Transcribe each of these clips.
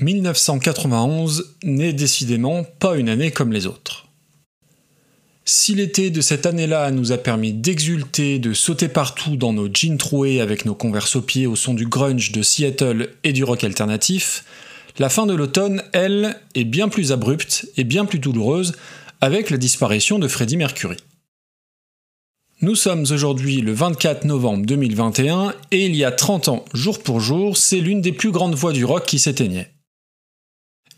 1991 n'est décidément pas une année comme les autres. Si l'été de cette année-là nous a permis d'exulter, de sauter partout dans nos jeans troués avec nos converses aux pieds au son du grunge de Seattle et du rock alternatif, la fin de l'automne, elle, est bien plus abrupte et bien plus douloureuse avec la disparition de Freddie Mercury. Nous sommes aujourd'hui le 24 novembre 2021 et il y a 30 ans, jour pour jour, c'est l'une des plus grandes voix du rock qui s'éteignait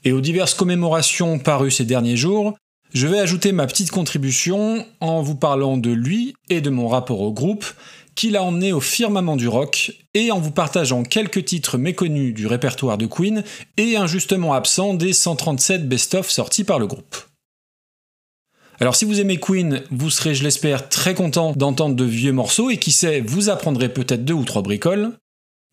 et aux diverses commémorations parues ces derniers jours, je vais ajouter ma petite contribution en vous parlant de lui et de mon rapport au groupe, qui l'a emmené au firmament du rock, et en vous partageant quelques titres méconnus du répertoire de Queen et injustement absents des 137 best-of sortis par le groupe. Alors si vous aimez Queen, vous serez, je l'espère, très content d'entendre de vieux morceaux et qui sait, vous apprendrez peut-être deux ou trois bricoles.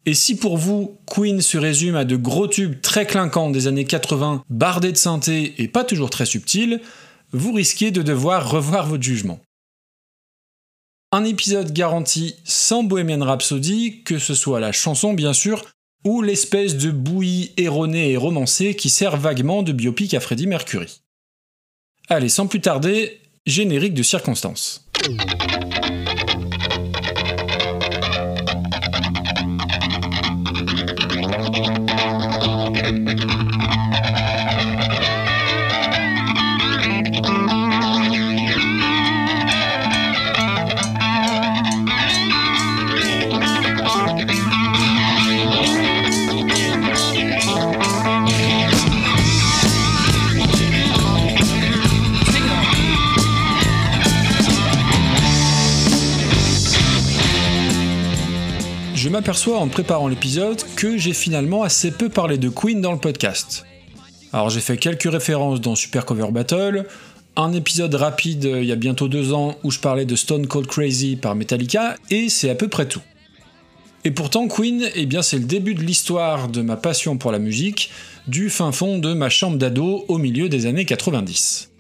Et si pour vous, Queen se résume à de gros tubes très clinquants des années 80, bardés de synthé et pas toujours très subtils, vous risquez de devoir revoir votre jugement. Un épisode garanti sans Bohemian Rhapsody, que ce soit la chanson bien sûr, ou l'espèce de bouillie erronée et romancée qui sert vaguement de biopic à Freddie Mercury. Allez, sans plus tarder, générique de circonstances. M'aperçois en préparant l'épisode que j'ai finalement assez peu parlé de Queen dans le podcast. Alors j'ai fait quelques références dans Super Cover Battle, un épisode rapide euh, il y a bientôt deux ans où je parlais de Stone Cold Crazy par Metallica, et c'est à peu près tout. Et pourtant Queen, eh bien c'est le début de l'histoire de ma passion pour la musique, du fin fond de ma chambre d'ado au milieu des années 90.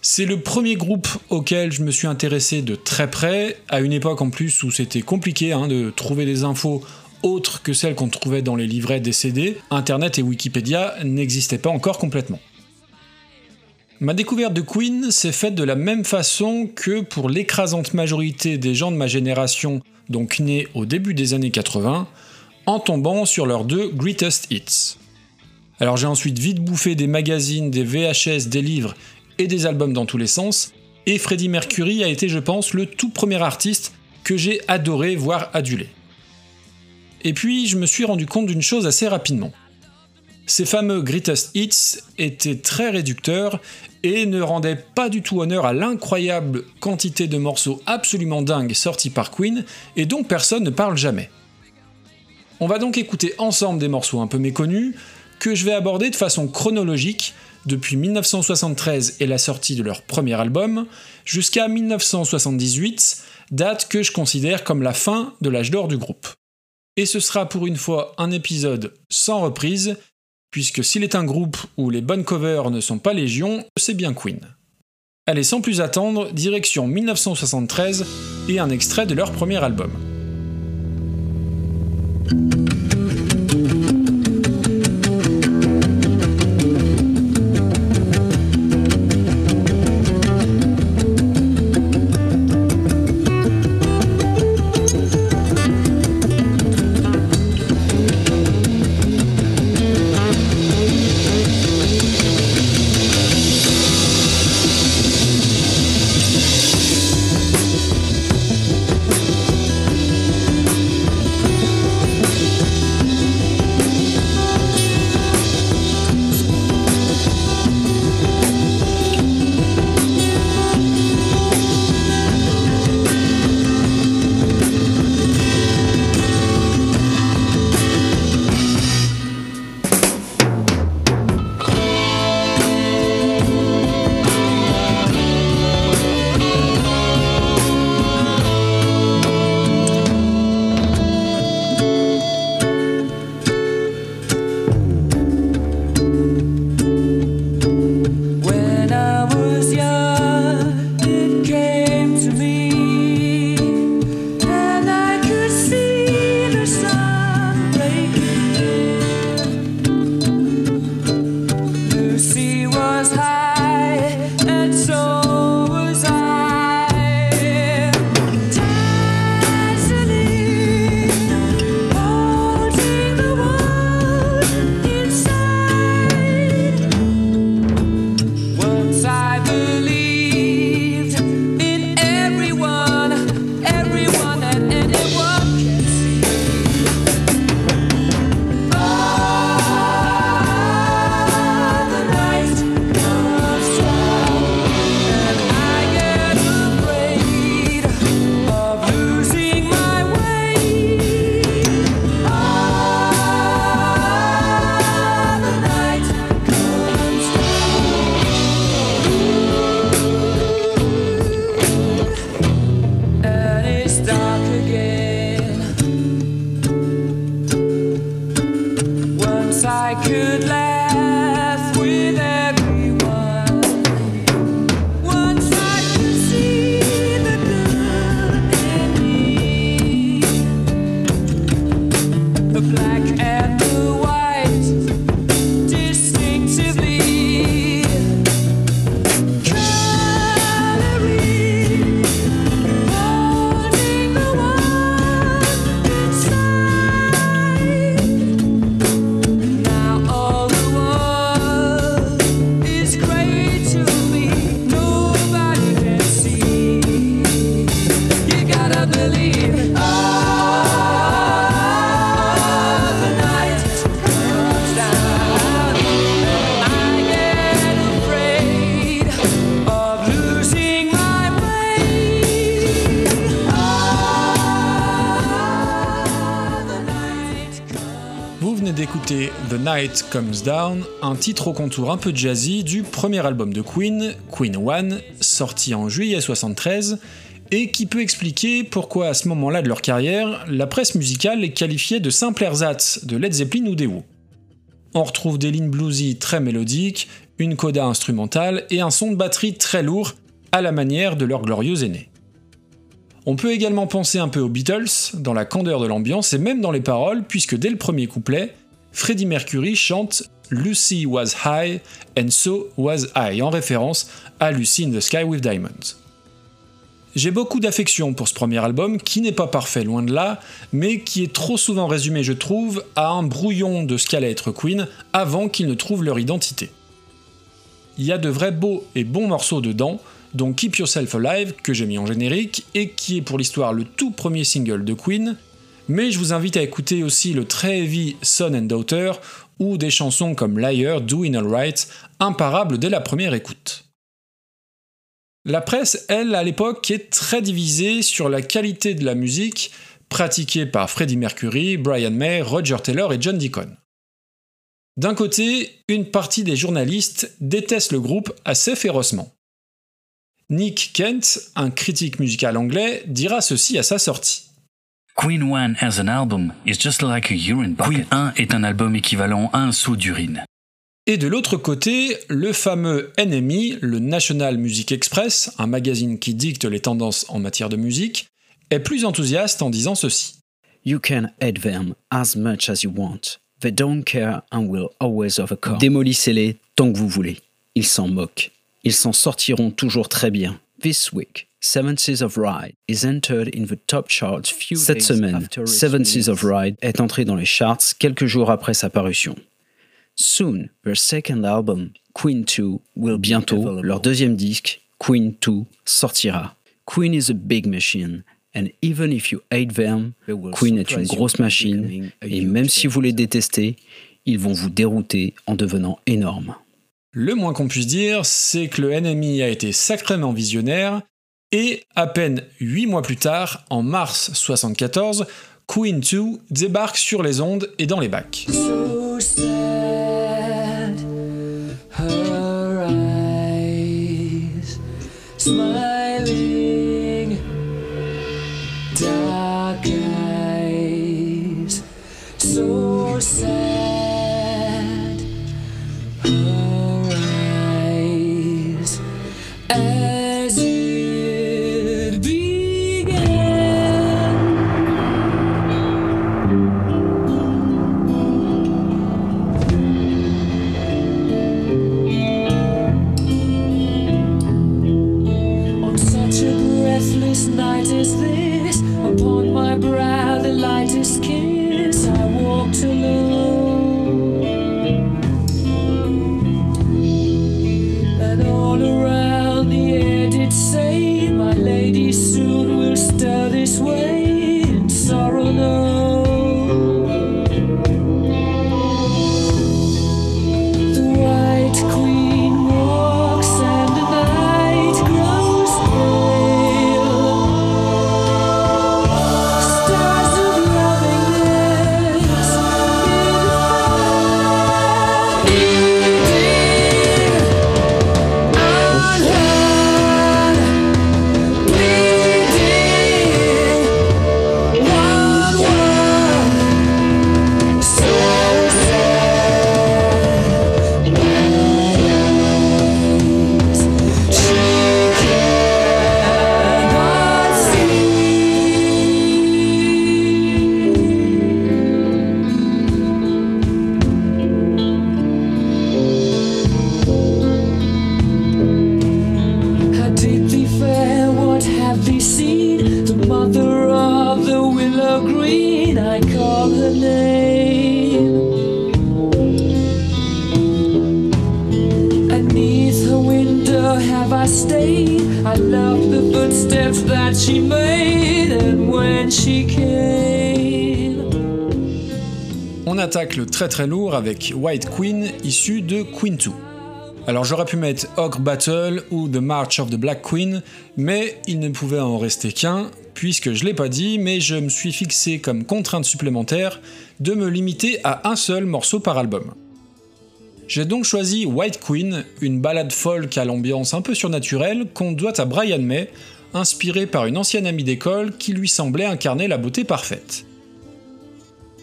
C'est le premier groupe auquel je me suis intéressé de très près, à une époque en plus où c'était compliqué hein, de trouver des infos autres que celles qu'on trouvait dans les livrets des CD, Internet et Wikipédia n'existaient pas encore complètement. Ma découverte de Queen s'est faite de la même façon que pour l'écrasante majorité des gens de ma génération, donc nés au début des années 80, en tombant sur leurs deux Greatest Hits. Alors j'ai ensuite vite bouffé des magazines, des VHS, des livres et des albums dans tous les sens, et Freddie Mercury a été, je pense, le tout premier artiste que j'ai adoré, voire adulé. Et puis, je me suis rendu compte d'une chose assez rapidement. Ces fameux Greatest Hits étaient très réducteurs et ne rendaient pas du tout honneur à l'incroyable quantité de morceaux absolument dingues sortis par Queen et dont personne ne parle jamais. On va donc écouter ensemble des morceaux un peu méconnus que je vais aborder de façon chronologique depuis 1973 et la sortie de leur premier album, jusqu'à 1978, date que je considère comme la fin de l'âge d'or du groupe. Et ce sera pour une fois un épisode sans reprise, puisque s'il est un groupe où les bonnes covers ne sont pas légion, c'est bien Queen. Allez, sans plus attendre, direction 1973 et un extrait de leur premier album. Night Comes Down, un titre au contour un peu jazzy du premier album de Queen, Queen One, sorti en juillet 73, et qui peut expliquer pourquoi à ce moment-là de leur carrière, la presse musicale les qualifiait de simples ersatz de Led Zeppelin ou des Who. On retrouve des lignes bluesy très mélodiques, une coda instrumentale et un son de batterie très lourd, à la manière de leurs glorieux aînés. On peut également penser un peu aux Beatles, dans la candeur de l'ambiance et même dans les paroles, puisque dès le premier couplet, Freddie Mercury chante Lucy was high and so was I en référence à Lucy in the Sky with Diamonds. J'ai beaucoup d'affection pour ce premier album qui n'est pas parfait loin de là, mais qui est trop souvent résumé, je trouve, à un brouillon de ce qu'allait être Queen avant qu'ils ne trouvent leur identité. Il y a de vrais beaux et bons morceaux dedans, dont Keep Yourself Alive que j'ai mis en générique et qui est pour l'histoire le tout premier single de Queen, mais je vous invite à écouter aussi le très heavy Son and Daughter ou des chansons comme Liar, Doing Alright, imparables dès la première écoute. La presse, elle, à l'époque, est très divisée sur la qualité de la musique pratiquée par Freddie Mercury, Brian May, Roger Taylor et John Deacon. D'un côté, une partie des journalistes détestent le groupe assez férocement. Nick Kent, un critique musical anglais, dira ceci à sa sortie. Queen 1 as an album is just like a urine bucket. Queen 1 est un album équivalent à un seau d'urine. Et de l'autre côté, le fameux NME, le National Music Express, un magazine qui dicte les tendances en matière de musique, est plus enthousiaste en disant ceci. You can hate them as much as you want. They don't care and will always overcome. Démolissez-les tant que vous voulez. Ils s'en moquent. Ils s'en sortiront toujours très bien. This week, Seven Seas of Ride is entered in the top charts few Cette semaine, Seven Seas of Ride est entré dans les charts quelques jours après sa parution. Soon, their second album, Queen 2, will bientôt, leur deuxième disque, Queen 2, sortira. Queen is a big machine, and even if you hate them, Queen est une grosse machine, et même si vous les détestez, ils vont vous dérouter en devenant énormes. Le moins qu'on puisse dire, c'est que le NMI a été sacrément visionnaire et à peine 8 mois plus tard, en mars 74, Queen 2 débarque sur les ondes et dans les bacs. Très très lourd avec White Queen, issu de Queen 2. Alors j'aurais pu mettre Ogre Battle ou The March of the Black Queen, mais il ne pouvait en rester qu'un, puisque je l'ai pas dit, mais je me suis fixé comme contrainte supplémentaire de me limiter à un seul morceau par album. J'ai donc choisi White Queen, une balade folk à l'ambiance un peu surnaturelle qu'on doit à Brian May, inspiré par une ancienne amie d'école qui lui semblait incarner la beauté parfaite.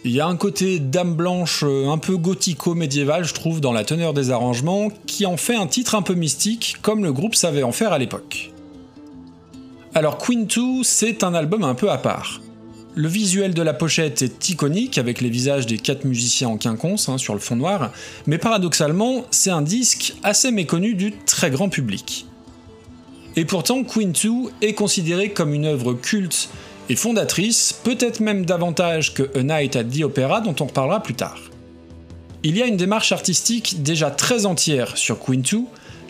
Il y a un côté dame blanche euh, un peu gothico-médiéval, je trouve, dans la teneur des arrangements, qui en fait un titre un peu mystique, comme le groupe savait en faire à l'époque. Alors Queen 2, c'est un album un peu à part. Le visuel de la pochette est iconique avec les visages des quatre musiciens en quinconce hein, sur le fond noir, mais paradoxalement, c'est un disque assez méconnu du très grand public. Et pourtant, Queen 2 est considéré comme une œuvre culte et fondatrice, peut-être même davantage que A Night at the Opera dont on reparlera plus tard. Il y a une démarche artistique déjà très entière sur Queen 2,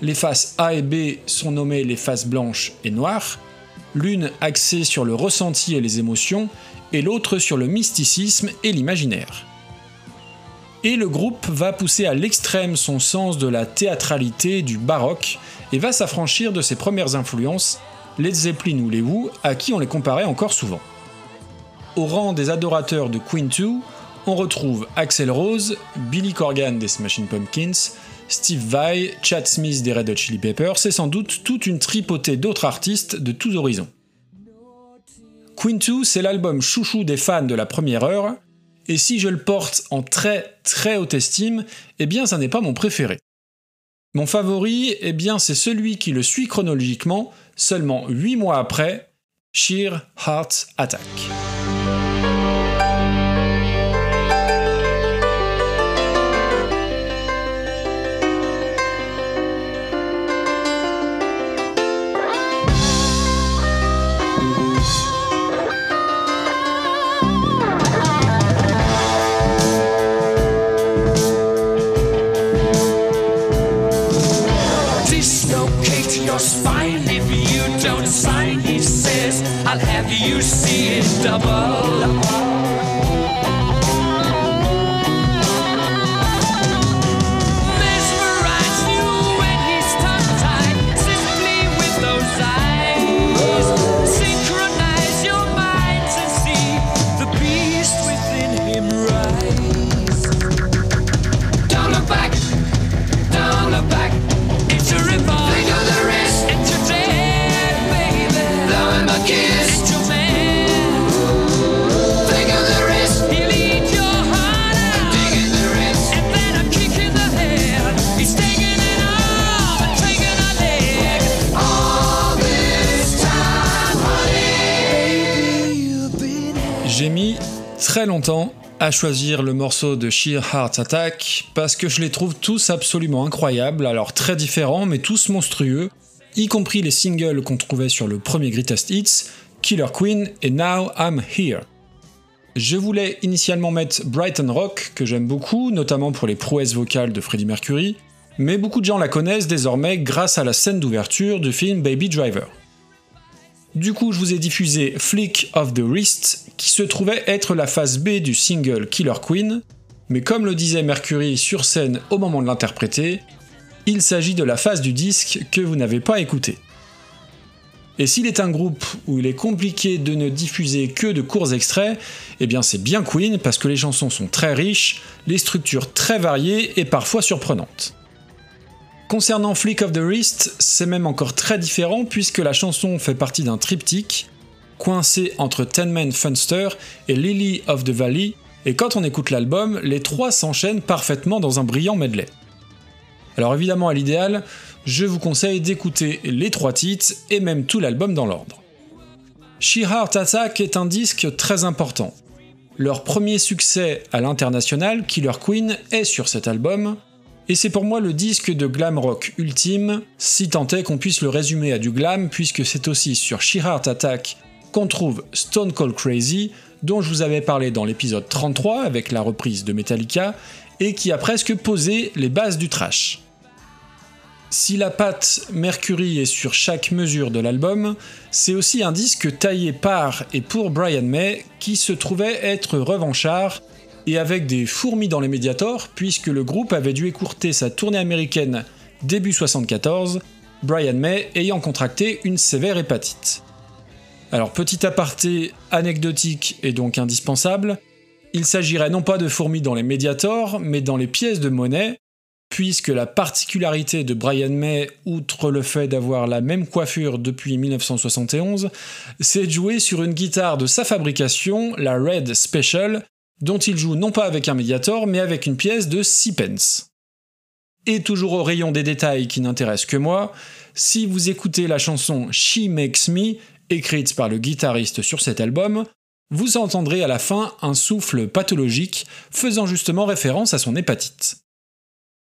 les faces A et B sont nommées les faces blanches et noires, l'une axée sur le ressenti et les émotions, et l'autre sur le mysticisme et l'imaginaire. Et le groupe va pousser à l'extrême son sens de la théâtralité du baroque et va s'affranchir de ses premières influences Led Zeppelin ou les Who, à qui on les comparait encore souvent. Au rang des adorateurs de Queen 2, on retrouve Axel Rose, Billy Corgan des Smashing Pumpkins, Steve Vai, Chad Smith des Red Hot Chili Peppers, c'est sans doute toute une tripotée d'autres artistes de tous horizons. Queen 2, c'est l'album chouchou des fans de la première heure, et si je le porte en très très haute estime, eh bien ça n'est pas mon préféré. Mon favori, eh bien c'est celui qui le suit chronologiquement, seulement 8 mois après, Sheer Heart Attack. goes fine if you don't sign. He says, I'll have you see it double. Très longtemps à choisir le morceau de Sheer Heart Attack parce que je les trouve tous absolument incroyables, alors très différents mais tous monstrueux, y compris les singles qu'on trouvait sur le premier Greatest Hits, Killer Queen et Now I'm Here. Je voulais initialement mettre Brighton Rock, que j'aime beaucoup, notamment pour les prouesses vocales de Freddie Mercury, mais beaucoup de gens la connaissent désormais grâce à la scène d'ouverture du film Baby Driver. Du coup, je vous ai diffusé Flick of the Wrist, qui se trouvait être la phase B du single Killer Queen, mais comme le disait Mercury sur scène au moment de l'interpréter, il s'agit de la phase du disque que vous n'avez pas écouté. Et s'il est un groupe où il est compliqué de ne diffuser que de courts extraits, eh bien c'est bien Queen parce que les chansons sont très riches, les structures très variées et parfois surprenantes. Concernant Flick of the Wrist, c'est même encore très différent puisque la chanson fait partie d'un triptyque, coincé entre Ten Man Funster et Lily of the Valley, et quand on écoute l'album, les trois s'enchaînent parfaitement dans un brillant medley. Alors évidemment à l'idéal, je vous conseille d'écouter les trois titres et même tout l'album dans l'ordre. She Heart Attack est un disque très important. Leur premier succès à l'international, Killer Queen, est sur cet album, et c'est pour moi le disque de glam rock ultime, si tant est qu'on puisse le résumer à du glam, puisque c'est aussi sur She Heart Attack qu'on trouve Stone Cold Crazy, dont je vous avais parlé dans l'épisode 33 avec la reprise de Metallica, et qui a presque posé les bases du trash. Si la patte Mercury est sur chaque mesure de l'album, c'est aussi un disque taillé par et pour Brian May qui se trouvait être revanchard et avec des fourmis dans les médiators puisque le groupe avait dû écourter sa tournée américaine début 74, Brian May ayant contracté une sévère hépatite. Alors petit aparté anecdotique et donc indispensable, il s'agirait non pas de fourmis dans les médiators, mais dans les pièces de monnaie, puisque la particularité de Brian May, outre le fait d'avoir la même coiffure depuis 1971, c'est de jouer sur une guitare de sa fabrication, la Red Special, dont il joue non pas avec un médiator, mais avec une pièce de 6 pence. Et toujours au rayon des détails qui n'intéressent que moi, si vous écoutez la chanson She Makes Me, écrite par le guitariste sur cet album, vous entendrez à la fin un souffle pathologique faisant justement référence à son hépatite.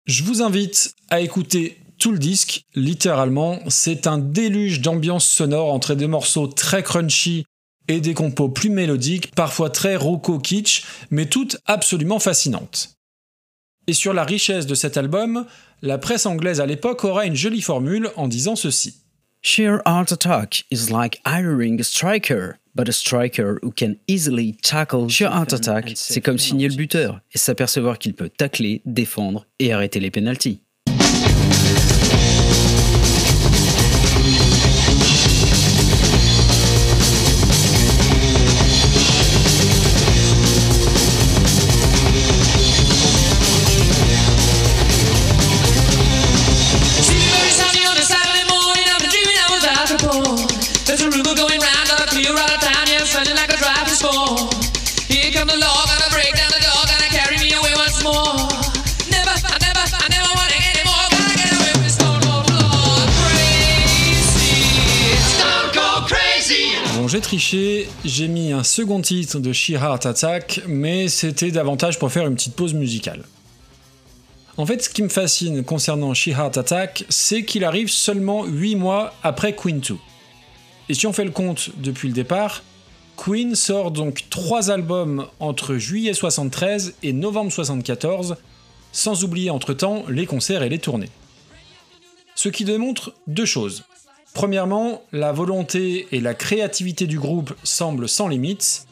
Je vous invite à écouter tout le disque, littéralement, c'est un déluge d'ambiance sonore entre des morceaux très crunchy et des compos plus mélodiques, parfois très roco kitsch, mais toutes absolument fascinantes. Et sur la richesse de cet album, la presse anglaise à l'époque aura une jolie formule en disant ceci. Sheer Heart Attack is like hiring a striker, but a striker who can easily tackle. Sheer Heart Attack, c'est comme signer le buteur et s'apercevoir qu'il peut tacler, défendre et arrêter les pénalties. J'ai triché, j'ai mis un second titre de She Heart Attack, mais c'était davantage pour faire une petite pause musicale. En fait, ce qui me fascine concernant She Heart Attack, c'est qu'il arrive seulement 8 mois après Queen 2. Et si on fait le compte depuis le départ, Queen sort donc 3 albums entre juillet 73 et novembre 74, sans oublier entre-temps les concerts et les tournées. Ce qui démontre deux choses. Premièrement, la volonté et la créativité du groupe semblent sans limites,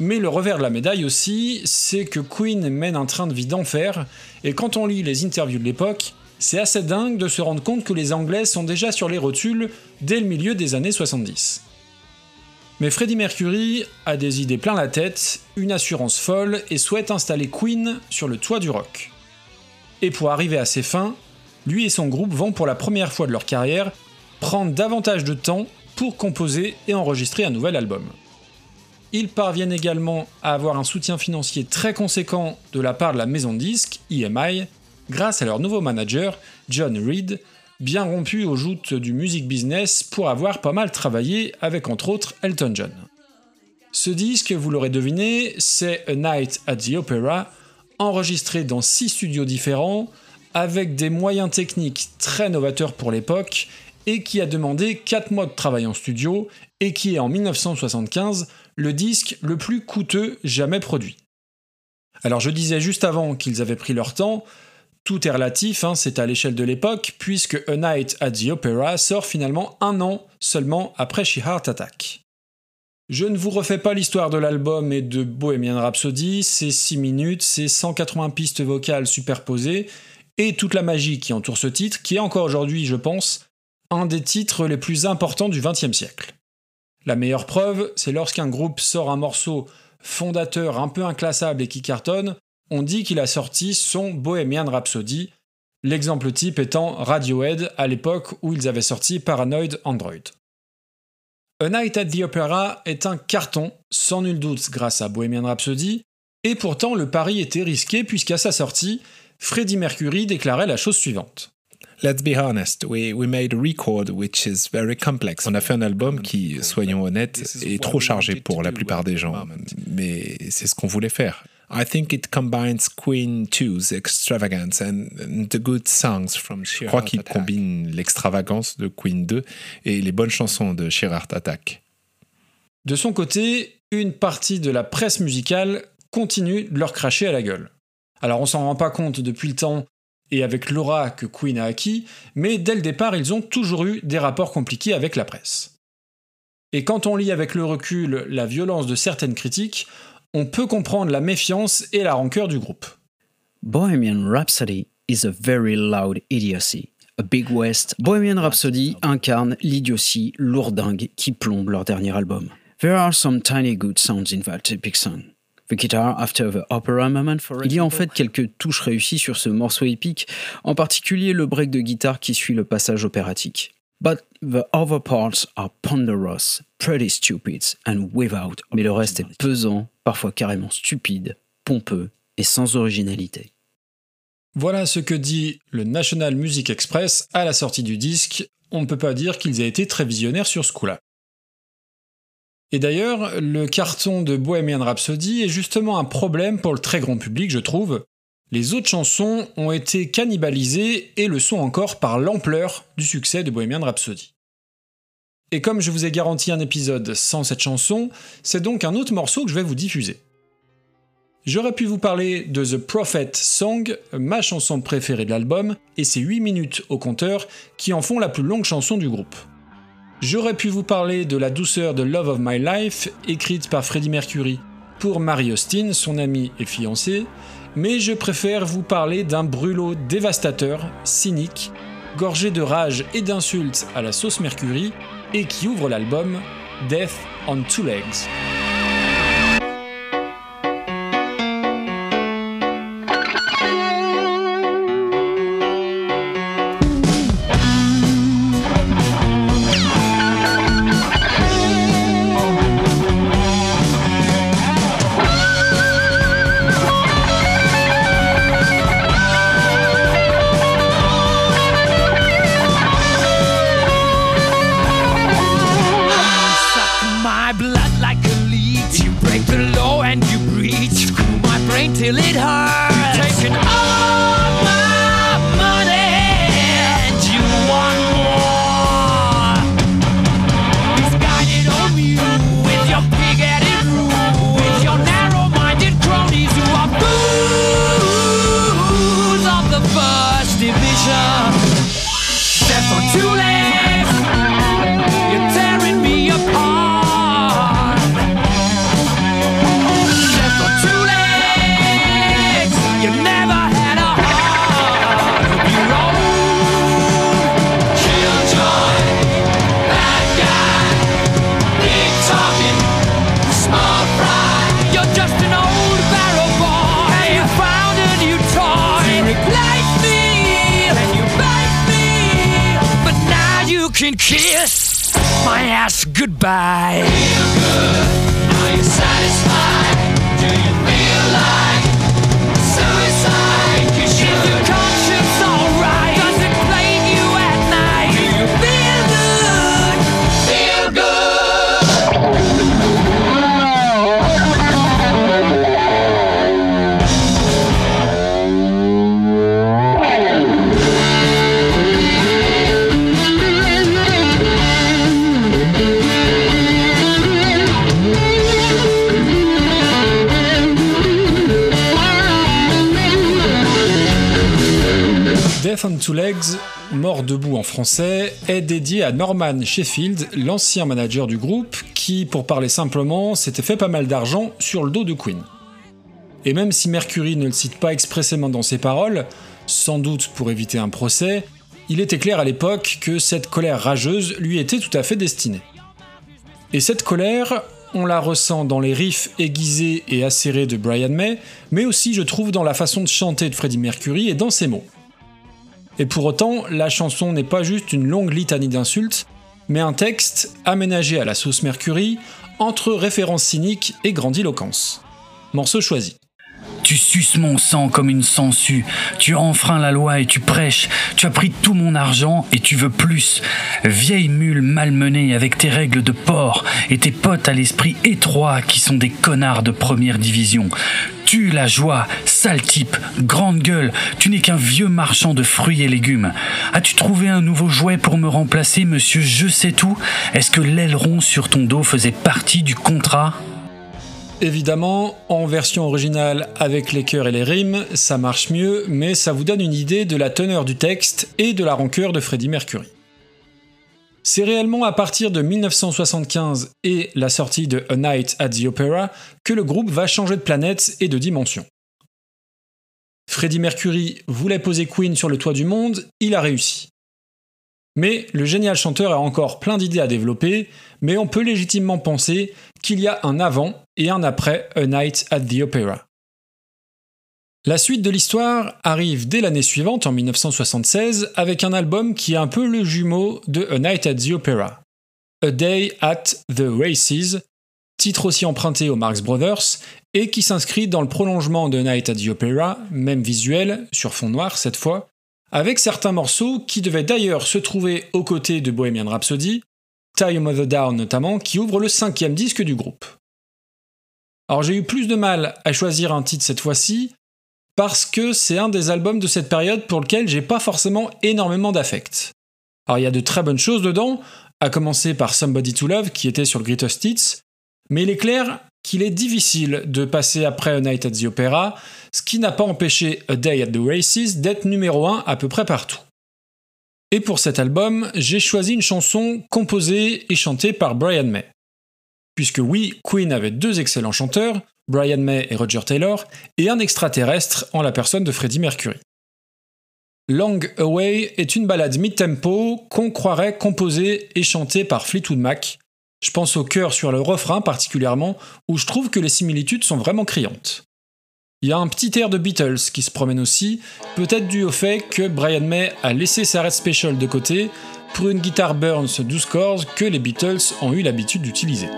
mais le revers de la médaille aussi, c'est que Queen mène un train de vie d'enfer, et quand on lit les interviews de l'époque, c'est assez dingue de se rendre compte que les Anglais sont déjà sur les rotules dès le milieu des années 70. Mais Freddie Mercury a des idées plein la tête, une assurance folle et souhaite installer Queen sur le toit du rock. Et pour arriver à ses fins, lui et son groupe vont pour la première fois de leur carrière prendre davantage de temps pour composer et enregistrer un nouvel album. Ils parviennent également à avoir un soutien financier très conséquent de la part de la maison de disques, EMI, grâce à leur nouveau manager, John Reed, bien rompu aux joutes du music business pour avoir pas mal travaillé avec entre autres Elton John. Ce disque, vous l'aurez deviné, c'est A Night at the Opera, enregistré dans six studios différents, avec des moyens techniques très novateurs pour l'époque et qui a demandé 4 mois de travail en studio et qui est en 1975 le disque le plus coûteux jamais produit. Alors je disais juste avant qu'ils avaient pris leur temps, tout est relatif, hein, c'est à l'échelle de l'époque, puisque A Night at the Opera sort finalement un an seulement après She Heart Attack. Je ne vous refais pas l'histoire de l'album et de Bohemian Rhapsody, c'est 6 minutes, c'est 180 pistes vocales superposées, et toute la magie qui entoure ce titre, qui est encore aujourd'hui, je pense, un des titres les plus importants du XXe siècle. La meilleure preuve, c'est lorsqu'un groupe sort un morceau fondateur un peu inclassable et qui cartonne, on dit qu'il a sorti son Bohemian Rhapsody, l'exemple type étant Radiohead à l'époque où ils avaient sorti Paranoid Android. A Night at the Opera est un carton, sans nul doute grâce à Bohemian Rhapsody, et pourtant le pari était risqué puisqu'à sa sortie, Freddie Mercury déclarait la chose suivante. Let's be honest, we, we made a record which is very complex. On a fait un album qui, soyons honnêtes, est trop chargé pour la plupart des gens, mais c'est ce qu'on voulait faire. I think it combines Queen 2's extravagance and the good songs from Je crois qu'il combine l'extravagance de Queen 2 et les bonnes chansons de Sheer Attack. De son côté, une partie de la presse musicale continue de leur cracher à la gueule. Alors on s'en rend pas compte depuis le temps et avec l'aura que Queen a acquis, mais dès le départ, ils ont toujours eu des rapports compliqués avec la presse. Et quand on lit avec le recul la violence de certaines critiques, on peut comprendre la méfiance et la rancœur du groupe. Bohemian Rhapsody is a very loud idiocy. A Big West, Bohemian Rhapsody incarne l'idiotie lourdingue qui plombe leur dernier album. There are some tiny good sounds in that epic song. The guitar after the opera moment, for Il y a en fait quelques touches réussies sur ce morceau épique, en particulier le break de guitare qui suit le passage opératique. But the other parts are ponderous, pretty stupid and without. Mais le reste est pesant, parfois carrément stupide, pompeux et sans originalité. Voilà ce que dit le National Music Express à la sortie du disque. On ne peut pas dire qu'ils aient été très visionnaires sur ce coup-là. Et d'ailleurs, le carton de Bohemian Rhapsody est justement un problème pour le très grand public, je trouve, les autres chansons ont été cannibalisées et le sont encore par l'ampleur du succès de Bohemian Rhapsody. Et comme je vous ai garanti un épisode sans cette chanson, c'est donc un autre morceau que je vais vous diffuser. J'aurais pu vous parler de The Prophet Song, ma chanson préférée de l'album, et c'est 8 minutes au compteur qui en font la plus longue chanson du groupe. J'aurais pu vous parler de la douceur de Love of My Life, écrite par Freddie Mercury pour Mary Austin, son amie et fiancée, mais je préfère vous parler d'un brûlot dévastateur, cynique, gorgé de rage et d'insultes à la sauce Mercury, et qui ouvre l'album Death on Two Legs. can kiss my ass goodbye. Feel good? Are you satisfied? Do you feel like? On Two Legs, Mort debout en français, est dédié à Norman Sheffield, l'ancien manager du groupe, qui, pour parler simplement, s'était fait pas mal d'argent sur le dos de Queen. Et même si Mercury ne le cite pas expressément dans ses paroles, sans doute pour éviter un procès, il était clair à l'époque que cette colère rageuse lui était tout à fait destinée. Et cette colère, on la ressent dans les riffs aiguisés et acérés de Brian May, mais aussi je trouve dans la façon de chanter de Freddie Mercury et dans ses mots. Et pour autant, la chanson n'est pas juste une longue litanie d'insultes, mais un texte aménagé à la sauce Mercury, entre références cyniques et grandiloquence. Morceau choisi. Tu suces mon sang comme une sangsue. Tu enfreins la loi et tu prêches. Tu as pris tout mon argent et tu veux plus. Vieille mule malmenée avec tes règles de porc et tes potes à l'esprit étroit qui sont des connards de première division. Tu la joie, sale type, grande gueule, tu n'es qu'un vieux marchand de fruits et légumes. As-tu trouvé un nouveau jouet pour me remplacer, monsieur Je sais tout Est-ce que l'aileron sur ton dos faisait partie du contrat? Évidemment, en version originale avec les chœurs et les rimes, ça marche mieux, mais ça vous donne une idée de la teneur du texte et de la rancœur de Freddie Mercury. C'est réellement à partir de 1975 et la sortie de A Night at the Opera que le groupe va changer de planète et de dimension. Freddie Mercury voulait poser Queen sur le toit du monde, il a réussi. Mais le génial chanteur a encore plein d'idées à développer, mais on peut légitimement penser qu'il y a un avant et un après A Night at the Opera. La suite de l'histoire arrive dès l'année suivante, en 1976, avec un album qui est un peu le jumeau de A Night at the Opera, A Day at the Races, titre aussi emprunté aux Marx Brothers, et qui s'inscrit dans le prolongement de Night at the Opera, même visuel, sur fond noir cette fois, avec certains morceaux qui devaient d'ailleurs se trouver aux côtés de Bohemian Rhapsody, Tie Mother Down notamment, qui ouvre le cinquième disque du groupe. Alors j'ai eu plus de mal à choisir un titre cette fois-ci, parce que c'est un des albums de cette période pour lequel j'ai pas forcément énormément d'affect. Alors il y a de très bonnes choses dedans, à commencer par Somebody to Love qui était sur le Greatest Hits, mais il est clair qu'il est difficile de passer après A Night at the Opera, ce qui n'a pas empêché A Day at the Races d'être numéro 1 à peu près partout. Et pour cet album, j'ai choisi une chanson composée et chantée par Brian May. Puisque oui, Queen avait deux excellents chanteurs, Brian May et Roger Taylor, et un extraterrestre en la personne de Freddie Mercury. Long Away est une ballade mid-tempo qu'on croirait composée et chantée par Fleetwood Mac, je pense au chœur sur le refrain particulièrement, où je trouve que les similitudes sont vraiment criantes. Il y a un petit air de Beatles qui se promène aussi, peut-être dû au fait que Brian May a laissé sa Red Special de côté pour une guitare Burns 12 cordes que les Beatles ont eu l'habitude d'utiliser.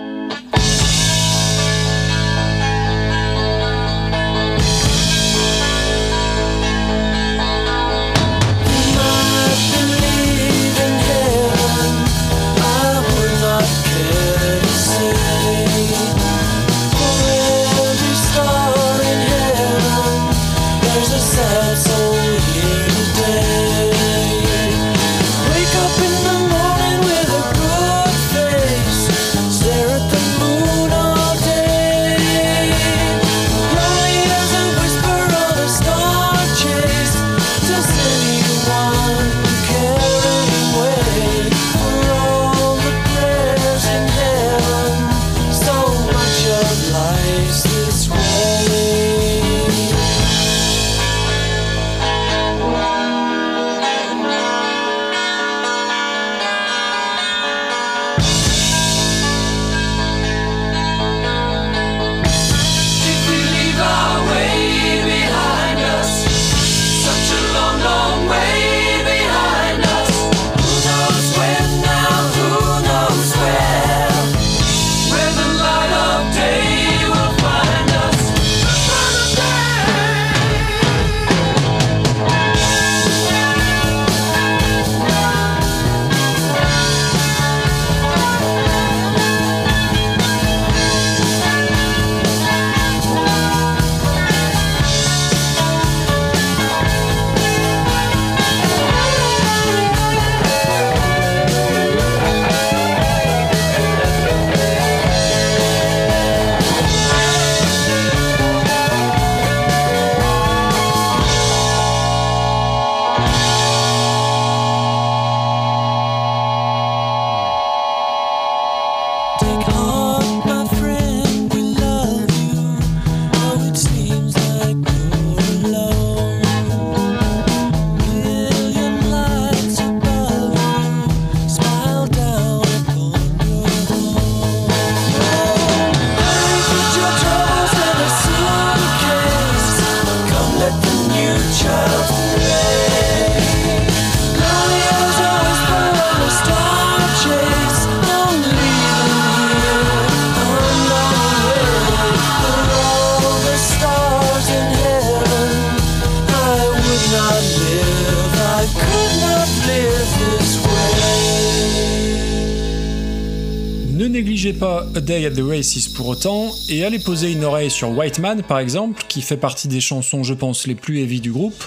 Et allez poser une oreille sur White Man par exemple, qui fait partie des chansons je pense les plus heavy du groupe,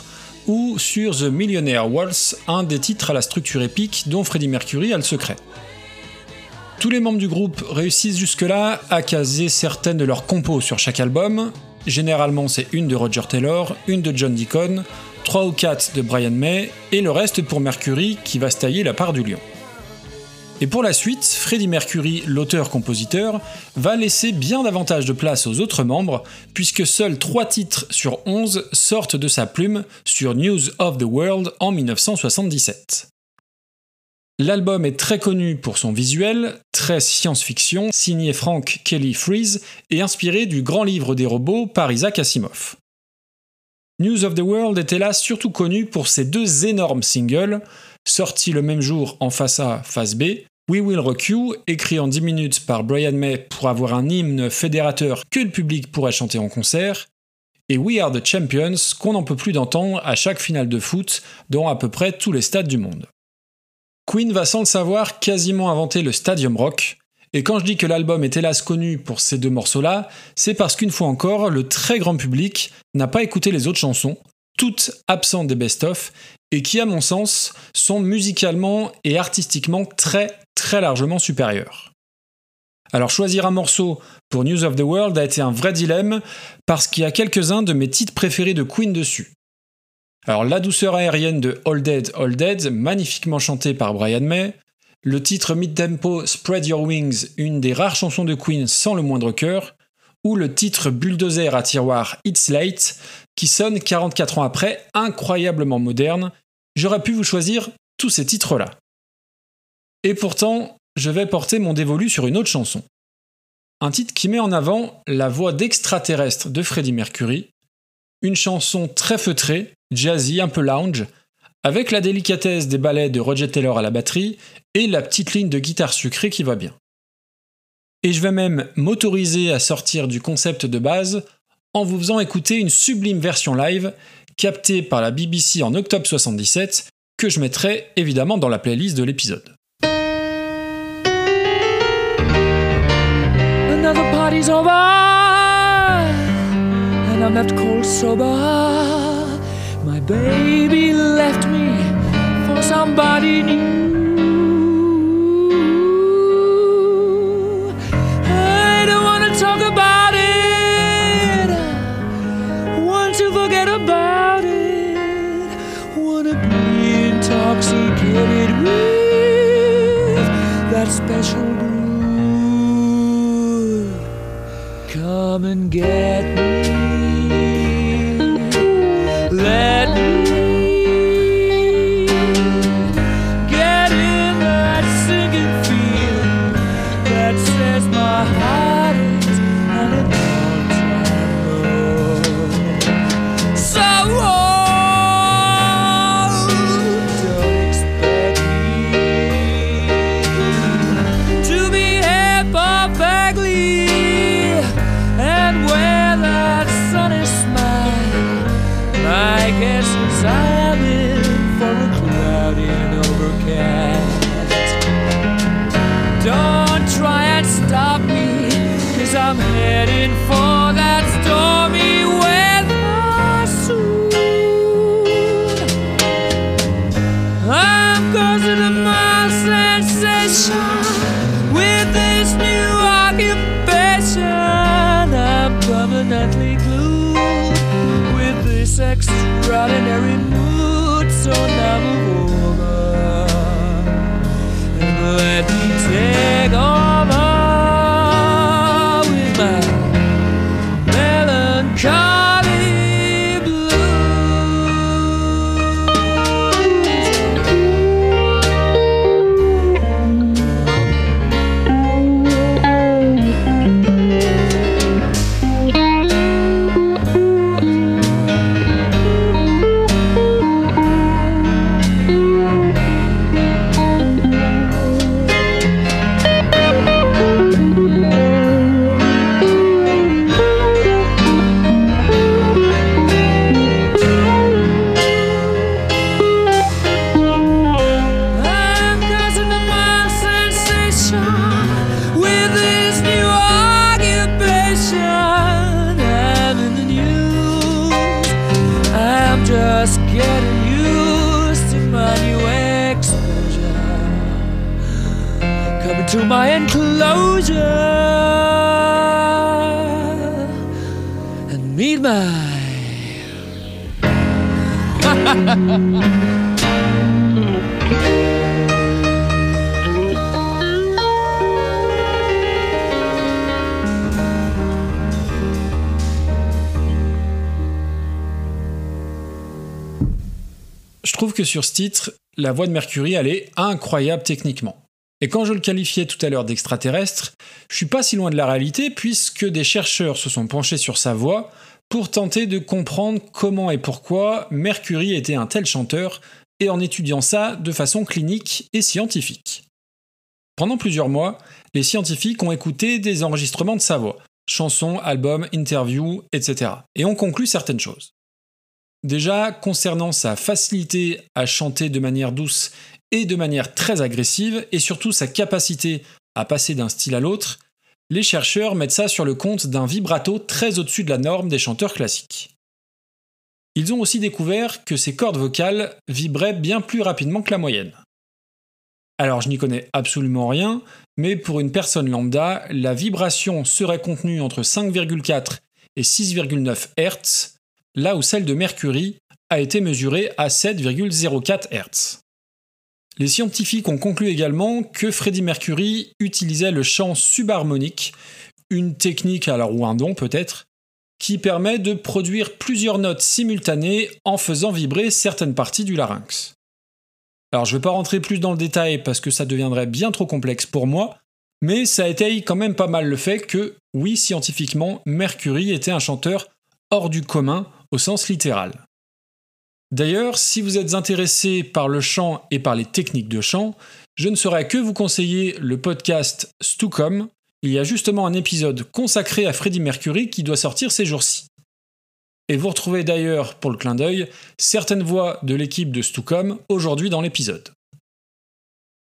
ou sur The Millionaire Waltz, un des titres à la structure épique dont Freddie Mercury a le secret. Tous les membres du groupe réussissent jusque-là à caser certaines de leurs compos sur chaque album. Généralement, c'est une de Roger Taylor, une de John Deacon, trois ou quatre de Brian May, et le reste pour Mercury qui va se tailler la part du lion. Et pour la suite, Freddie Mercury, l'auteur-compositeur, va laisser bien davantage de place aux autres membres, puisque seuls 3 titres sur 11 sortent de sa plume sur News of the World en 1977. L'album est très connu pour son visuel, très science-fiction, signé Frank Kelly Freeze et inspiré du grand livre des robots par Isaac Asimov. News of the World est hélas surtout connu pour ses deux énormes singles, sortis le même jour en face A, face B, We Will Rock You, écrit en 10 minutes par Brian May pour avoir un hymne fédérateur que le public pourrait chanter en concert, et We Are the Champions, qu'on n'en peut plus d'entendre à chaque finale de foot dans à peu près tous les stades du monde. Queen va sans le savoir quasiment inventer le stadium rock, et quand je dis que l'album est hélas connu pour ces deux morceaux-là, c'est parce qu'une fois encore, le très grand public n'a pas écouté les autres chansons, toutes absentes des best-of, et qui, à mon sens, sont musicalement et artistiquement très très largement supérieurs. Alors choisir un morceau pour News of the World a été un vrai dilemme parce qu'il y a quelques-uns de mes titres préférés de Queen dessus. Alors la douceur aérienne de All Dead, All Dead, magnifiquement chantée par Brian May, le titre mid-tempo Spread Your Wings, une des rares chansons de Queen sans le moindre cœur, ou le titre bulldozer à tiroir It's Late, qui sonne 44 ans après, incroyablement moderne. J'aurais pu vous choisir tous ces titres-là. Et pourtant, je vais porter mon dévolu sur une autre chanson. Un titre qui met en avant la voix d'extraterrestre de Freddie Mercury, une chanson très feutrée, jazzy, un peu lounge, avec la délicatesse des ballets de Roger Taylor à la batterie et la petite ligne de guitare sucrée qui va bien. Et je vais même m'autoriser à sortir du concept de base en vous faisant écouter une sublime version live captée par la BBC en octobre 77 que je mettrai évidemment dans la playlist de l'épisode. Party's over, and I'm left cold sober. My baby left me for somebody new. I don't wanna talk about it, want to forget about it, wanna be intoxicated with that special Come and get me. Trouve que sur ce titre, la voix de Mercury, elle est incroyable techniquement. Et quand je le qualifiais tout à l'heure d'extraterrestre, je suis pas si loin de la réalité puisque des chercheurs se sont penchés sur sa voix pour tenter de comprendre comment et pourquoi Mercury était un tel chanteur et en étudiant ça de façon clinique et scientifique. Pendant plusieurs mois, les scientifiques ont écouté des enregistrements de sa voix, chansons, albums, interviews, etc. et ont conclu certaines choses. Déjà, concernant sa facilité à chanter de manière douce et de manière très agressive, et surtout sa capacité à passer d'un style à l'autre, les chercheurs mettent ça sur le compte d'un vibrato très au-dessus de la norme des chanteurs classiques. Ils ont aussi découvert que ses cordes vocales vibraient bien plus rapidement que la moyenne. Alors je n'y connais absolument rien, mais pour une personne lambda, la vibration serait contenue entre 5,4 et 6,9 Hz, là où celle de Mercury a été mesurée à 7,04 Hz. Les scientifiques ont conclu également que Freddie Mercury utilisait le chant subharmonique, une technique, alors ou un don peut-être, qui permet de produire plusieurs notes simultanées en faisant vibrer certaines parties du larynx. Alors je ne vais pas rentrer plus dans le détail parce que ça deviendrait bien trop complexe pour moi, mais ça étaye quand même pas mal le fait que, oui, scientifiquement, Mercury était un chanteur hors du commun au sens littéral. D'ailleurs, si vous êtes intéressé par le chant et par les techniques de chant, je ne saurais que vous conseiller le podcast Stucom. Il y a justement un épisode consacré à Freddie Mercury qui doit sortir ces jours-ci. Et vous retrouvez d'ailleurs, pour le clin d'œil, certaines voix de l'équipe de Stucom aujourd'hui dans l'épisode.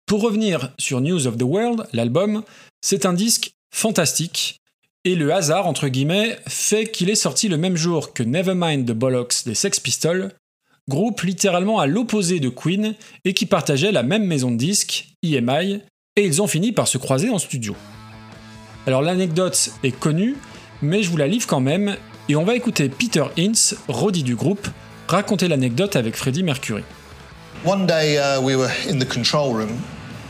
Pour revenir sur News of the World, l'album, c'est un disque fantastique, et le hasard, entre guillemets, fait qu'il est sorti le même jour que Nevermind the Bollocks des Sex Pistols, groupe littéralement à l'opposé de Queen et qui partageait la même maison de disques, EMI, et ils ont fini par se croiser en studio. Alors l'anecdote est connue, mais je vous la livre quand même, et on va écouter Peter Hintz, Roddy du groupe, raconter l'anecdote avec Freddie Mercury. One day uh, we were in the control room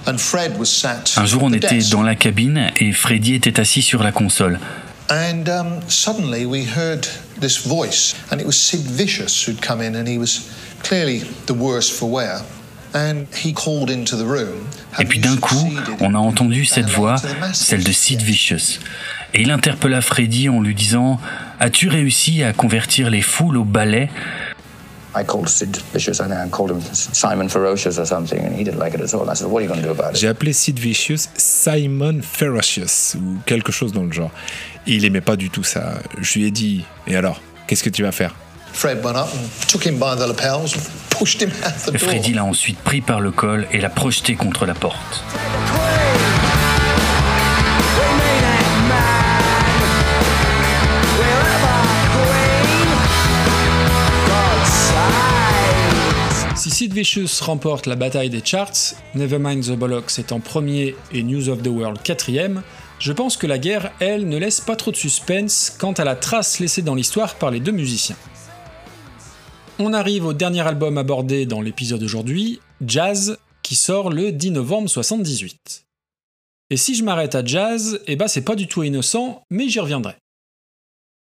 and Fred was sat Un jour, on était dans la cabine et Freddy était assis sur la console. And um, suddenly we heard this voice, and it was Sid Vicious who'd come in, and he was clearly the worse for wear. And he called into the room. Et "Have puis d'un coup, on a entendu cette voix, to the masses?" celle de Sid. Vicious. Et il interpella Freddy en lui disant As-tu réussi à convertir les foules au ballet? J'ai appelé Sid Vicious Simon Ferocious ou quelque chose dans le genre. Et il aimait pas du tout ça. Je lui ai dit Et alors Qu'est-ce que tu vas faire? Fred went up and took him by the lapels and pushed him out the door. Freddy l'a ensuite pris par le col et l'a projeté contre la porte. Si Sid Vicious remporte la bataille des charts, Nevermind the Bollocks étant premier et News of the World quatrième, je pense que la guerre, elle, ne laisse pas trop de suspense quant à la trace laissée dans l'histoire par les deux musiciens. On arrive au dernier album abordé dans l'épisode aujourd'hui, Jazz, qui sort le 10 novembre 78. Et si je m'arrête à Jazz, eh ben c'est pas du tout innocent, mais j'y reviendrai.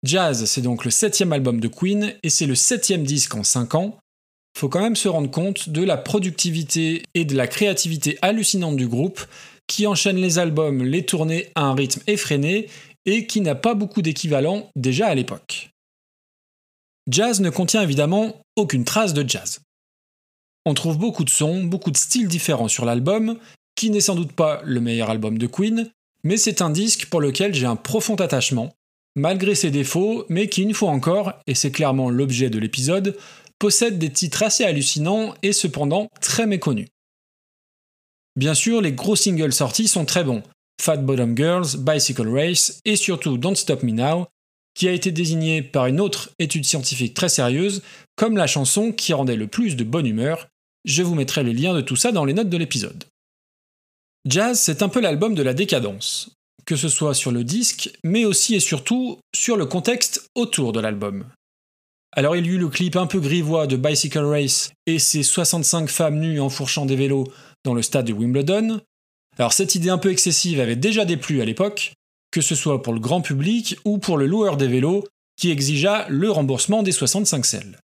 Jazz, c'est donc le septième album de Queen et c'est le septième disque en 5 ans, faut quand même se rendre compte de la productivité et de la créativité hallucinante du groupe qui enchaîne les albums, les tournées à un rythme effréné et qui n'a pas beaucoup d'équivalent déjà à l'époque. Jazz ne contient évidemment aucune trace de jazz. On trouve beaucoup de sons, beaucoup de styles différents sur l'album, qui n'est sans doute pas le meilleur album de Queen, mais c'est un disque pour lequel j'ai un profond attachement, malgré ses défauts, mais qui une fois encore, et c'est clairement l'objet de l'épisode, possède des titres assez hallucinants et cependant très méconnus. Bien sûr, les gros singles sortis sont très bons. Fat Bottom Girls, Bicycle Race et surtout Don't Stop Me Now, qui a été désigné par une autre étude scientifique très sérieuse comme la chanson qui rendait le plus de bonne humeur. Je vous mettrai les liens de tout ça dans les notes de l'épisode. Jazz, c'est un peu l'album de la décadence, que ce soit sur le disque, mais aussi et surtout sur le contexte autour de l'album. Alors il y eut le clip un peu grivois de Bicycle Race et ses 65 femmes nues enfourchant des vélos dans le stade de Wimbledon. Alors cette idée un peu excessive avait déjà déplu à l'époque, que ce soit pour le grand public ou pour le loueur des vélos qui exigea le remboursement des 65 selles.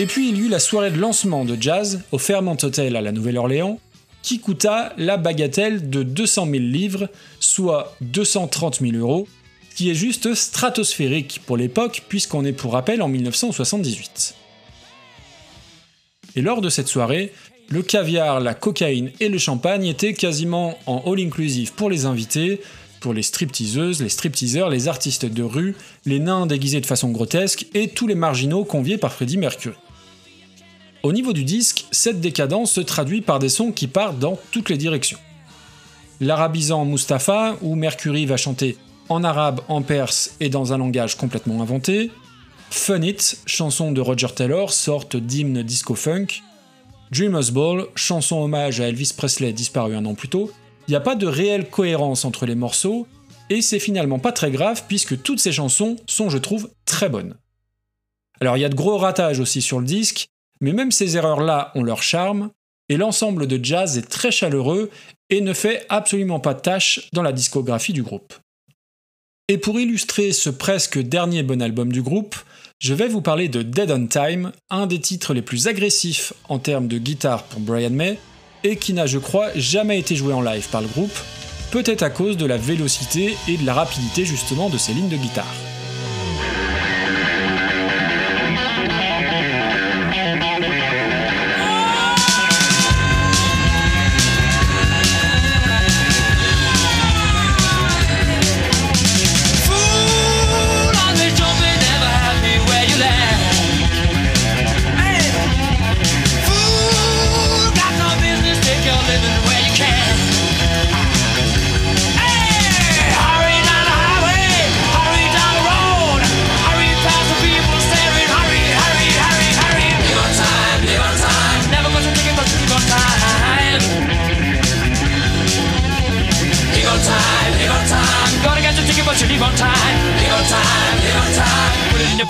Et puis il y eut la soirée de lancement de jazz au Fairmont Hotel à la Nouvelle-Orléans, qui coûta la bagatelle de 200 000 livres, soit 230 000 euros, qui est juste stratosphérique pour l'époque, puisqu'on est pour rappel en 1978. Et lors de cette soirée, le caviar, la cocaïne et le champagne étaient quasiment en all-inclusive pour les invités, pour les stripteaseuses, les stripteaseurs, les artistes de rue, les nains déguisés de façon grotesque et tous les marginaux conviés par Freddie Mercury. Au niveau du disque, cette décadence se traduit par des sons qui partent dans toutes les directions. L'arabisant Mustapha, où Mercury va chanter en arabe, en perse et dans un langage complètement inventé. Fun It, chanson de Roger Taylor, sorte d'hymne disco-funk. Dreamer's Ball, chanson hommage à Elvis Presley disparu un an plus tôt. Il n'y a pas de réelle cohérence entre les morceaux, et c'est finalement pas très grave puisque toutes ces chansons sont, je trouve, très bonnes. Alors il y a de gros ratages aussi sur le disque, mais même ces erreurs-là ont leur charme, et l'ensemble de jazz est très chaleureux et ne fait absolument pas tâche dans la discographie du groupe. Et pour illustrer ce presque dernier bon album du groupe, je vais vous parler de Dead on Time, un des titres les plus agressifs en termes de guitare pour Brian May, et qui n'a, je crois, jamais été joué en live par le groupe, peut-être à cause de la vélocité et de la rapidité justement de ses lignes de guitare.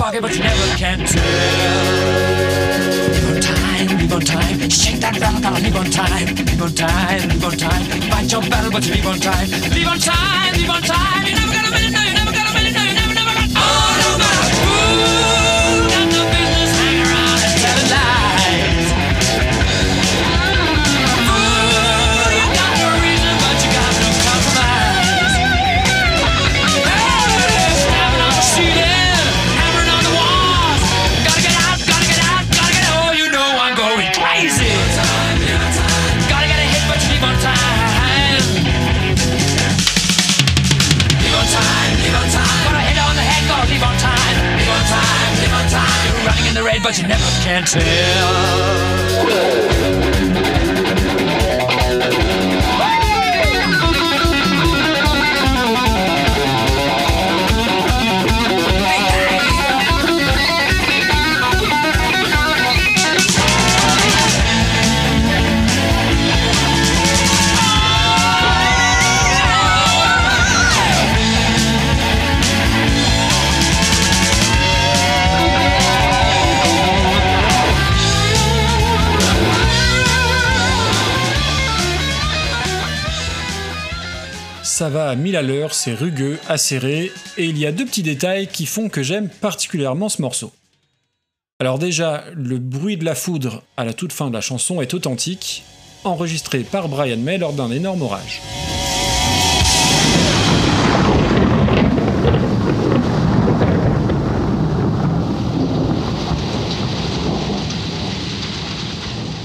Pocket, but you never can tell. Live on time, live on time. Shake that rattle, gotta live on time. Live on time, live on time. Fight your battle, but you live on time. Live on time, live on time. You never got a minute, no, you never but you never can tell. Ça va à 1000 à l'heure, c'est rugueux, acéré, et il y a deux petits détails qui font que j'aime particulièrement ce morceau. Alors déjà, le bruit de la foudre à la toute fin de la chanson est authentique, enregistré par Brian May lors d'un énorme orage.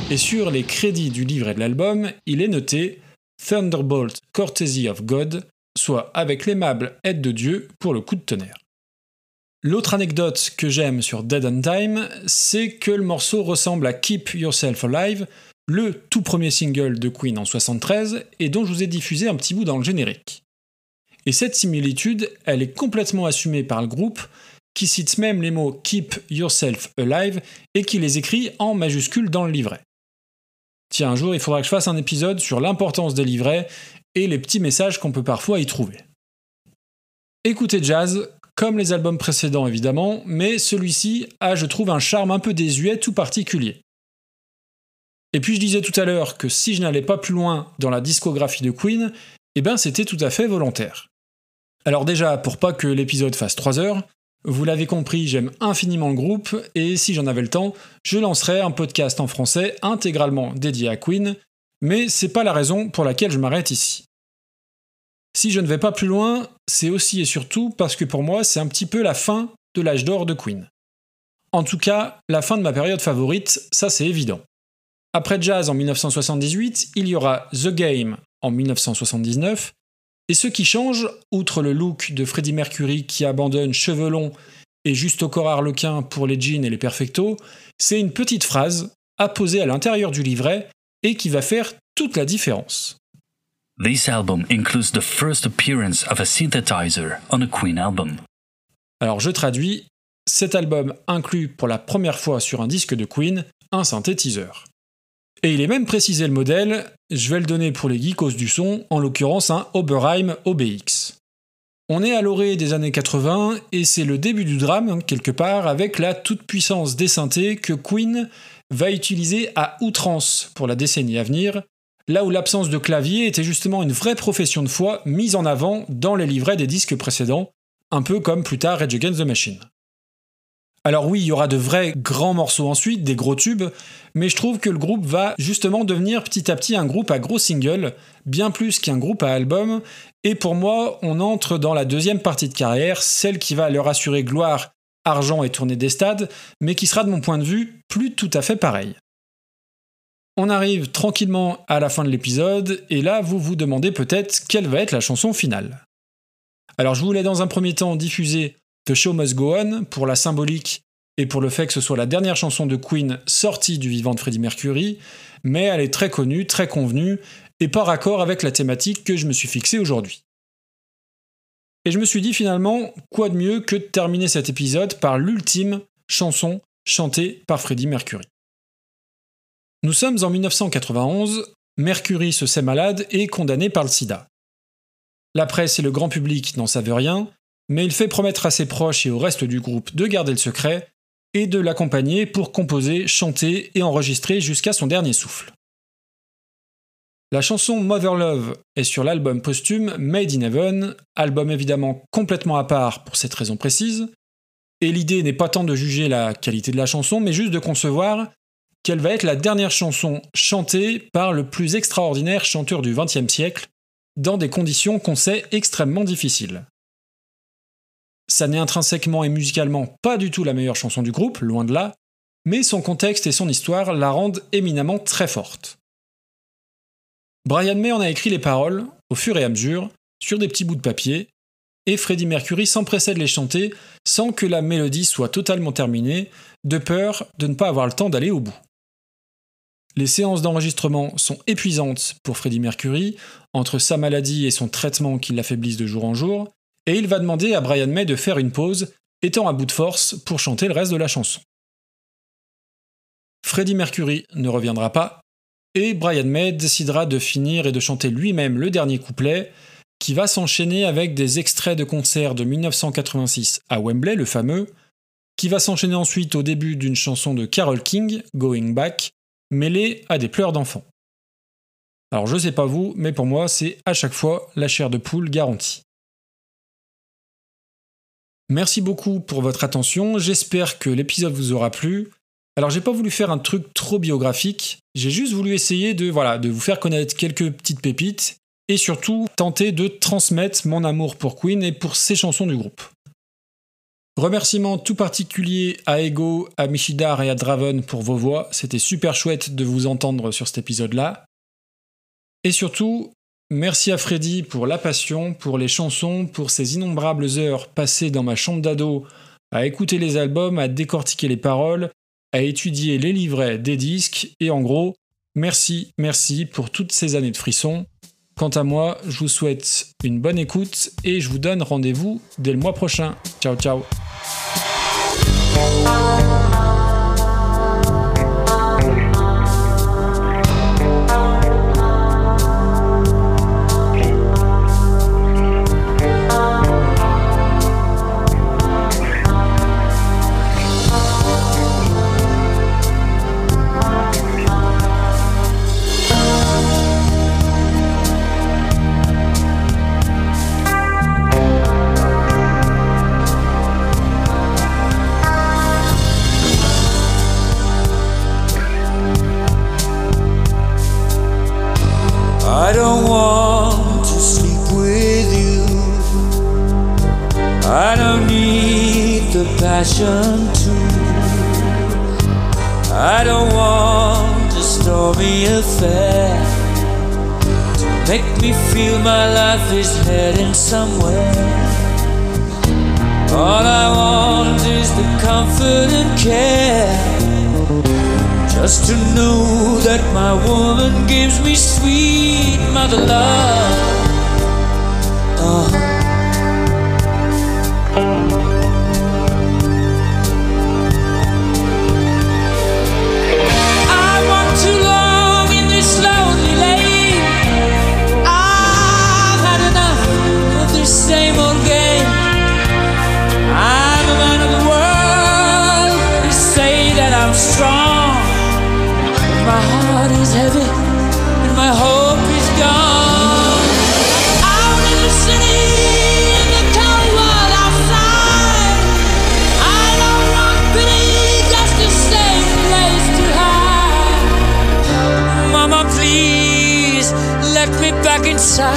Et sur les crédits du livre et de l'album, il est noté Thunderbolt Courtesy of God, soit avec l'aimable aide de Dieu pour le coup de tonnerre. L'autre anecdote que j'aime sur Dead on Time, c'est que le morceau ressemble à Keep Yourself Alive, le tout premier single de Queen en 73 et dont je vous ai diffusé un petit bout dans le générique. Et cette similitude, elle est complètement assumée par le groupe, qui cite même les mots Keep Yourself Alive et qui les écrit en majuscules dans le livret. Tiens, un jour, il faudra que je fasse un épisode sur l'importance des livrets et les petits messages qu'on peut parfois y trouver. Écoutez jazz, comme les albums précédents évidemment, mais celui-ci a, je trouve, un charme un peu désuet tout particulier. Et puis je disais tout à l'heure que si je n'allais pas plus loin dans la discographie de Queen, eh ben c'était tout à fait volontaire. Alors déjà, pour pas que l'épisode fasse 3 heures, vous l'avez compris, j'aime infiniment le groupe, et si j'en avais le temps, je lancerais un podcast en français intégralement dédié à Queen, mais c'est pas la raison pour laquelle je m'arrête ici. Si je ne vais pas plus loin, c'est aussi et surtout parce que pour moi, c'est un petit peu la fin de l'âge d'or de Queen. En tout cas, la fin de ma période favorite, ça c'est évident. Après Jazz en 1978, il y aura The Game en 1979, et ce qui change, outre le look de Freddie Mercury qui abandonne cheveux longs et juste au corps arlequin pour les jeans et les perfectos, c'est une petite phrase apposée à l'intérieur du livret et qui va faire toute la différence. This album includes the first appearance of a synthesizer on a Queen album. Alors je traduis, cet album inclut pour la première fois sur un disque de Queen un synthétiseur. Et il est même précisé le modèle, je vais le donner pour les geekos du son, en l'occurrence un Oberheim OBX. On est à l'orée des années 80 et c'est le début du drame, quelque part, avec la toute-puissance des synthés que Queen va utiliser à outrance pour la décennie à venir, là où l'absence de clavier était justement une vraie profession de foi mise en avant dans les livrets des disques précédents, un peu comme plus tard Rage Against the Machine. Alors oui, il y aura de vrais grands morceaux ensuite, des gros tubes, mais je trouve que le groupe va justement devenir petit à petit un groupe à gros singles, bien plus qu'un groupe à album, et pour moi, on entre dans la deuxième partie de carrière, celle qui va leur assurer gloire, argent et tournée des stades, mais qui sera de mon point de vue plus tout à fait pareil. On arrive tranquillement à la fin de l'épisode, et là vous vous demandez peut-être quelle va être la chanson finale. Alors je voulais dans un premier temps diffuser The Show Must Go On pour la symbolique et pour le fait que ce soit la dernière chanson de Queen sortie du vivant de Freddie Mercury, mais elle est très connue, très convenue, et par accord avec la thématique que je me suis fixée aujourd'hui. Et je me suis dit finalement, quoi de mieux que de terminer cet épisode par l'ultime chanson chantée par Freddie Mercury. Nous sommes en 1991, Mercury se sait malade et condamné par le sida. La presse et le grand public n'en savent rien, mais il fait promettre à ses proches et au reste du groupe de garder le secret et de l'accompagner pour composer, chanter et enregistrer jusqu'à son dernier souffle. La chanson Mother Love est sur l'album posthume Made in Heaven, album évidemment complètement à part pour cette raison précise, et l'idée n'est pas tant de juger la qualité de la chanson, mais juste de concevoir qu'elle va être la dernière chanson chantée par le plus extraordinaire chanteur du XXe siècle, dans des conditions qu'on sait extrêmement difficiles. Ça n'est intrinsèquement et musicalement pas du tout la meilleure chanson du groupe, loin de là, mais son contexte et son histoire la rendent éminemment très forte. Brian May en a écrit les paroles, au fur et à mesure, sur des petits bouts de papier, et Freddie Mercury s'empressait de les chanter sans que la mélodie soit totalement terminée, de peur de ne pas avoir le temps d'aller au bout. Les séances d'enregistrement sont épuisantes pour Freddie Mercury, entre sa maladie et son traitement qui l'affaiblissent de jour en jour, et il va demander à Brian May de faire une pause, étant à bout de force pour chanter le reste de la chanson. Freddie Mercury ne reviendra pas, et Brian May décidera de finir et de chanter lui-même le dernier couplet, qui va s'enchaîner avec des extraits de concerts de 1986 à Wembley, le fameux, qui va s'enchaîner ensuite au début d'une chanson de Carole King, Going Back, mêlée à des pleurs d'enfants. Alors je sais pas vous, mais pour moi c'est à chaque fois la chair de poule garantie. Merci beaucoup pour votre attention, j'espère que l'épisode vous aura plu. Alors j'ai pas voulu faire un truc trop biographique, j'ai juste voulu essayer de, vous faire connaître quelques petites pépites et surtout tenter de transmettre mon amour pour Queen et pour ses chansons du groupe. Remerciements tout particuliers à Ego, à Michidar et à Draven pour vos voix, c'était super chouette de vous entendre sur cet épisode-là. Et surtout, Merci à Freddy pour la passion, pour les chansons, pour ces innombrables heures passées dans ma chambre d'ado à écouter les albums, à décortiquer les paroles, à étudier les livrets des disques, et en gros, merci, merci pour toutes ces années de frissons. Quant à moi, je vous souhaite une bonne écoute et je vous donne rendez-vous dès le mois prochain. Ciao ciao feel my life is heading somewhere. All I want is the comfort and care. Just to know that my woman gives me sweet mother love. Inside.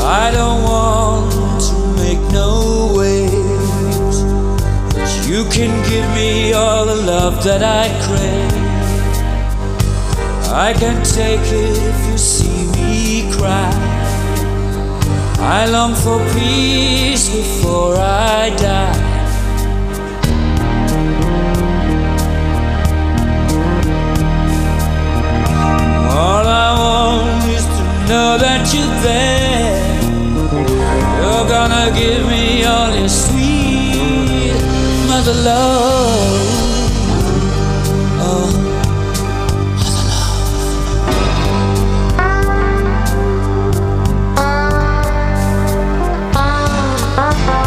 I don't want to make no waves, but you can give me all the love that I crave. I can take it I long for peace before I die. All I want is to know that you're there. You're gonna give me all your sweet mother love. My